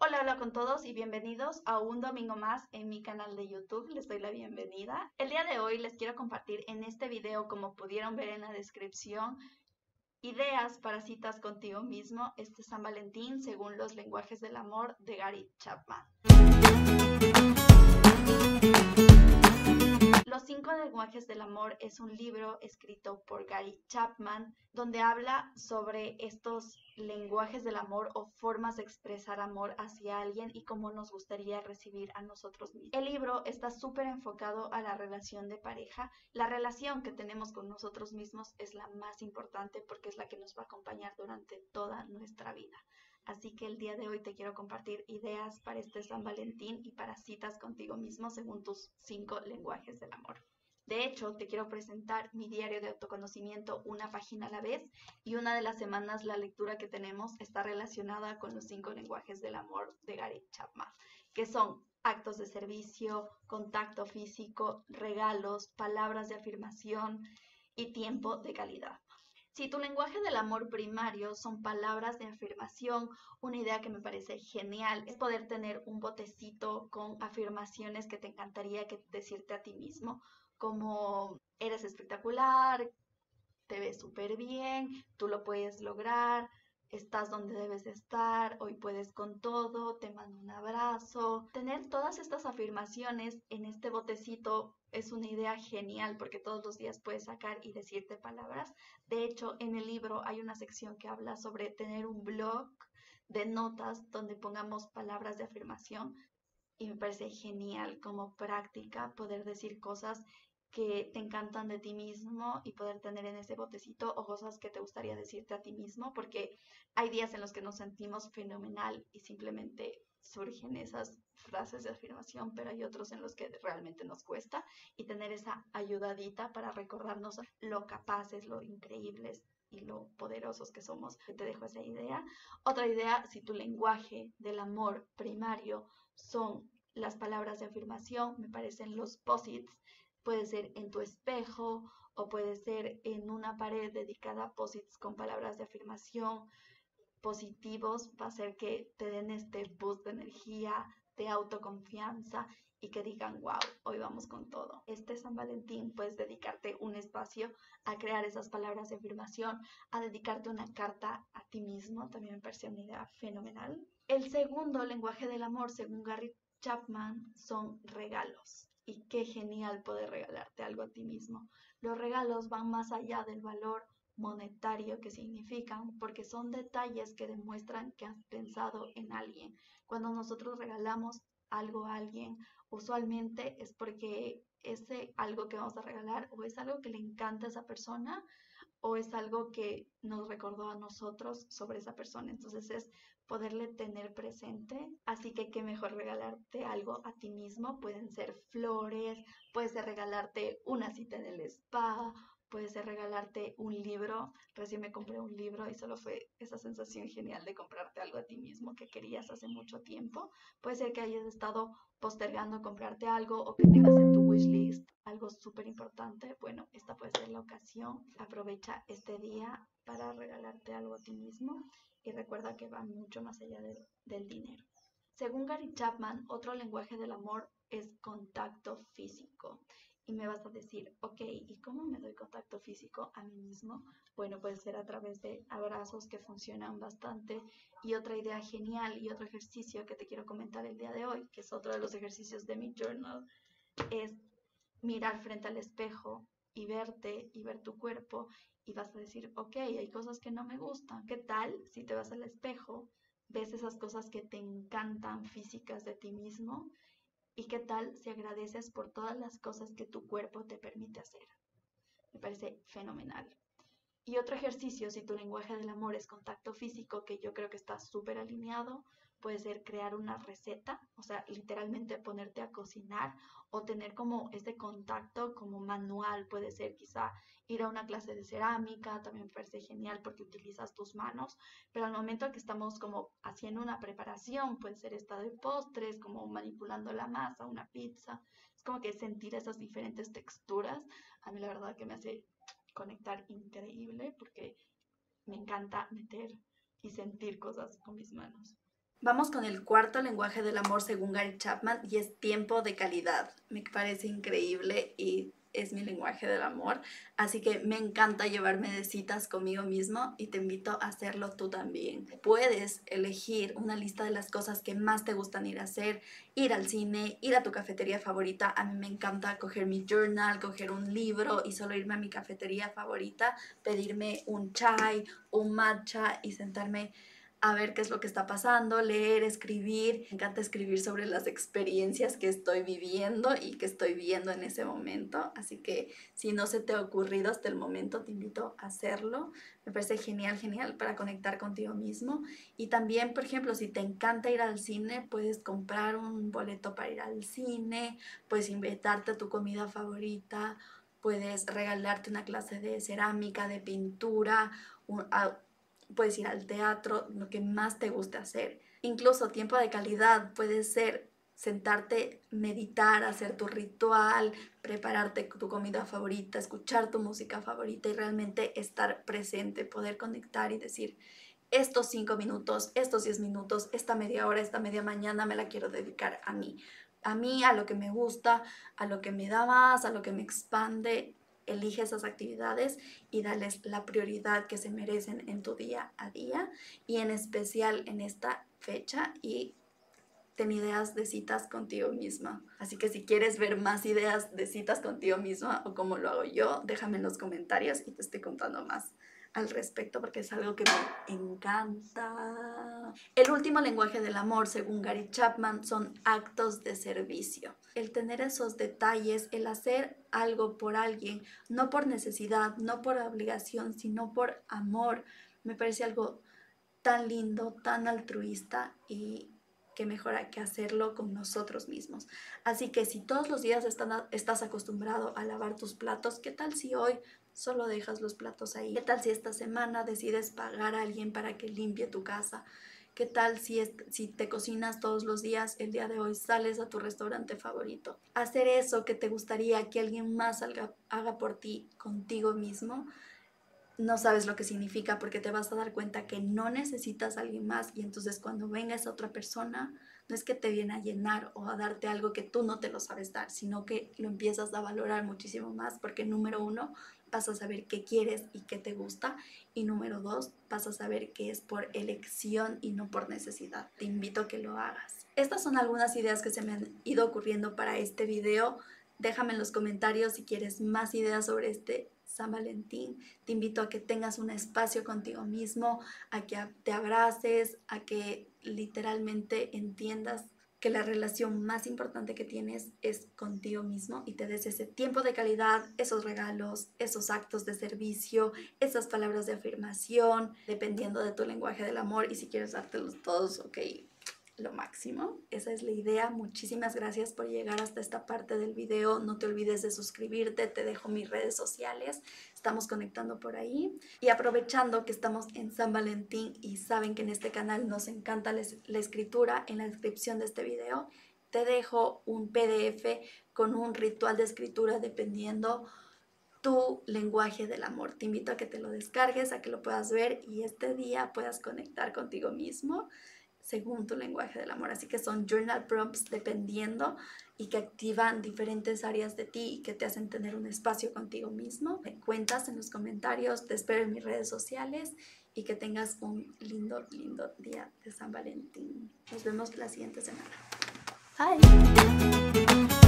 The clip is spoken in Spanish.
Hola, hola con todos y bienvenidos a un domingo más en mi canal de YouTube. Les doy la bienvenida. El día de hoy les quiero compartir en este video, como pudieron ver en la descripción, ideas para citas contigo mismo este San Valentín según los lenguajes del amor de Gary Chapman. Lenguajes del amor es un libro escrito por Gary Chapman donde habla sobre estos lenguajes del amor o formas de expresar amor hacia alguien y cómo nos gustaría recibir a nosotros mismos. El libro está súper enfocado a la relación de pareja. La relación que tenemos con nosotros mismos es la más importante porque es la que nos va a acompañar durante toda nuestra vida. Así que el día de hoy te quiero compartir ideas para este San Valentín y para citas contigo mismo según tus cinco lenguajes del amor. De hecho, te quiero presentar mi diario de autoconocimiento una página a la vez y una de las semanas la lectura que tenemos está relacionada con los cinco lenguajes del amor de Gary Chapman, que son actos de servicio, contacto físico, regalos, palabras de afirmación y tiempo de calidad. Si tu lenguaje del amor primario son palabras de afirmación, una idea que me parece genial es poder tener un botecito con afirmaciones que te encantaría que decirte a ti mismo, como eres espectacular, te ves súper bien, tú lo puedes lograr, estás donde debes estar, hoy puedes con todo, te mando un abrazo. Tener todas estas afirmaciones en este botecito es una idea genial porque todos los días puedes sacar y decirte palabras. De hecho, en el libro hay una sección que habla sobre tener un blog de notas donde pongamos palabras de afirmación y me parece genial como práctica poder decir cosas que te encantan de ti mismo y poder tener en ese botecito o cosas que te gustaría decirte a ti mismo, porque hay días en los que nos sentimos fenomenal y simplemente surgen esas frases de afirmación, pero hay otros en los que realmente nos cuesta y tener esa ayudadita para recordarnos lo capaces, lo increíbles y lo poderosos que somos. Te dejo esa idea. Otra idea, si tu lenguaje del amor primario son las palabras de afirmación, me parecen los posits Puede ser en tu espejo o puede ser en una pared dedicada a posits con palabras de afirmación positivos. Va a ser que te den este boost de energía, de autoconfianza y que digan, wow, hoy vamos con todo. Este San Valentín puedes dedicarte un espacio a crear esas palabras de afirmación, a dedicarte una carta a ti mismo, también me parece una idea fenomenal. El segundo lenguaje del amor, según Gary Chapman, son regalos y qué genial poder regalarte algo a ti mismo. Los regalos van más allá del valor monetario que significan porque son detalles que demuestran que has pensado en alguien. Cuando nosotros regalamos algo a alguien, usualmente es porque ese algo que vamos a regalar o es algo que le encanta a esa persona o es algo que nos recordó a nosotros sobre esa persona. Entonces es poderle tener presente. Así que qué mejor regalarte algo a ti mismo. Pueden ser flores, puede ser regalarte una cita en el spa, puede ser regalarte un libro. Recién me compré un libro y solo fue esa sensación genial de comprarte algo a ti mismo que querías hace mucho tiempo. Puede ser que hayas estado postergando comprarte algo o que tengas en tu wishlist algo súper importante. Bueno, esta puede ser la ocasión. Aprovecha este día para regalarte algo a ti mismo y recuerda que va mucho más allá del dinero. Según Gary Chapman, otro lenguaje del amor es contacto físico. Y me vas a decir, ok, ¿y cómo me doy contacto físico a mí mismo? Bueno, puede ser a través de abrazos que funcionan bastante. Y otra idea genial y otro ejercicio que te quiero comentar el día de hoy, que es otro de los ejercicios de mi journal, es mirar frente al espejo y verte y ver tu cuerpo y vas a decir, ok, hay cosas que no me gustan. ¿Qué tal si te vas al espejo, ves esas cosas que te encantan físicas de ti mismo ¿Y qué tal si agradeces por todas las cosas que tu cuerpo te permite hacer? Me parece fenomenal. Y otro ejercicio, si tu lenguaje del amor es contacto físico, que yo creo que está súper alineado, puede ser crear una receta, o sea, literalmente ponerte a cocinar o tener como ese contacto como manual, puede ser quizá ir a una clase de cerámica, también parece genial porque utilizas tus manos, pero al momento que estamos como haciendo una preparación, puede ser esta de postres, como manipulando la masa, una pizza, es como que sentir esas diferentes texturas, a mí la verdad que me hace conectar increíble porque me encanta meter y sentir cosas con mis manos. Vamos con el cuarto lenguaje del amor según Gary Chapman y es tiempo de calidad. Me parece increíble y es mi lenguaje del amor. Así que me encanta llevarme de citas conmigo mismo y te invito a hacerlo tú también. Puedes elegir una lista de las cosas que más te gustan ir a hacer, ir al cine, ir a tu cafetería favorita. A mí me encanta coger mi journal, coger un libro y solo irme a mi cafetería favorita, pedirme un chai, un matcha y sentarme a ver qué es lo que está pasando, leer, escribir. Me encanta escribir sobre las experiencias que estoy viviendo y que estoy viendo en ese momento. Así que si no se te ha ocurrido hasta el momento, te invito a hacerlo. Me parece genial, genial para conectar contigo mismo. Y también, por ejemplo, si te encanta ir al cine, puedes comprar un boleto para ir al cine, puedes invitarte a tu comida favorita, puedes regalarte una clase de cerámica, de pintura, puedes ir al teatro, lo que más te guste hacer. Incluso tiempo de calidad puede ser sentarte, meditar, hacer tu ritual, prepararte tu comida favorita, escuchar tu música favorita y realmente estar presente, poder conectar y decir, estos cinco minutos, estos diez minutos, esta media hora, esta media mañana me la quiero dedicar a mí. A mí, a lo que me gusta, a lo que me da más, a lo que me expande elige esas actividades y dales la prioridad que se merecen en tu día a día y en especial en esta fecha y ten ideas de citas contigo misma. Así que si quieres ver más ideas de citas contigo misma o cómo lo hago yo, déjame en los comentarios y te estoy contando más al respecto porque es algo que me encanta. El último lenguaje del amor, según Gary Chapman, son actos de servicio. El tener esos detalles, el hacer algo por alguien, no por necesidad, no por obligación, sino por amor, me parece algo tan lindo, tan altruista y que mejor que hacerlo con nosotros mismos. Así que si todos los días estás acostumbrado a lavar tus platos, ¿qué tal si hoy solo dejas los platos ahí. ¿Qué tal si esta semana decides pagar a alguien para que limpie tu casa? ¿Qué tal si, si te cocinas todos los días, el día de hoy sales a tu restaurante favorito? Hacer eso que te gustaría que alguien más haga por ti contigo mismo, no sabes lo que significa porque te vas a dar cuenta que no necesitas a alguien más y entonces cuando venga esa otra persona, no es que te viene a llenar o a darte algo que tú no te lo sabes dar, sino que lo empiezas a valorar muchísimo más porque número uno, vas a saber qué quieres y qué te gusta. Y número dos, vas a saber que es por elección y no por necesidad. Te invito a que lo hagas. Estas son algunas ideas que se me han ido ocurriendo para este video. Déjame en los comentarios si quieres más ideas sobre este San Valentín. Te invito a que tengas un espacio contigo mismo, a que te abraces, a que literalmente entiendas que la relación más importante que tienes es contigo mismo y te des ese tiempo de calidad, esos regalos, esos actos de servicio, esas palabras de afirmación, dependiendo de tu lenguaje del amor y si quieres dártelos todos, ok, lo máximo. Esa es la idea. Muchísimas gracias por llegar hasta esta parte del video. No te olvides de suscribirte. Te dejo mis redes sociales. Estamos conectando por ahí. Y aprovechando que estamos en San Valentín y saben que en este canal nos encanta la escritura, en la descripción de este video te dejo un PDF con un ritual de escritura dependiendo tu lenguaje del amor. Te invito a que te lo descargues, a que lo puedas ver y este día puedas conectar contigo mismo según tu lenguaje del amor. Así que son journal prompts dependiendo y que activan diferentes áreas de ti y que te hacen tener un espacio contigo mismo. Me cuentas en los comentarios, te espero en mis redes sociales y que tengas un lindo, lindo día de San Valentín. Nos vemos la siguiente semana. Bye.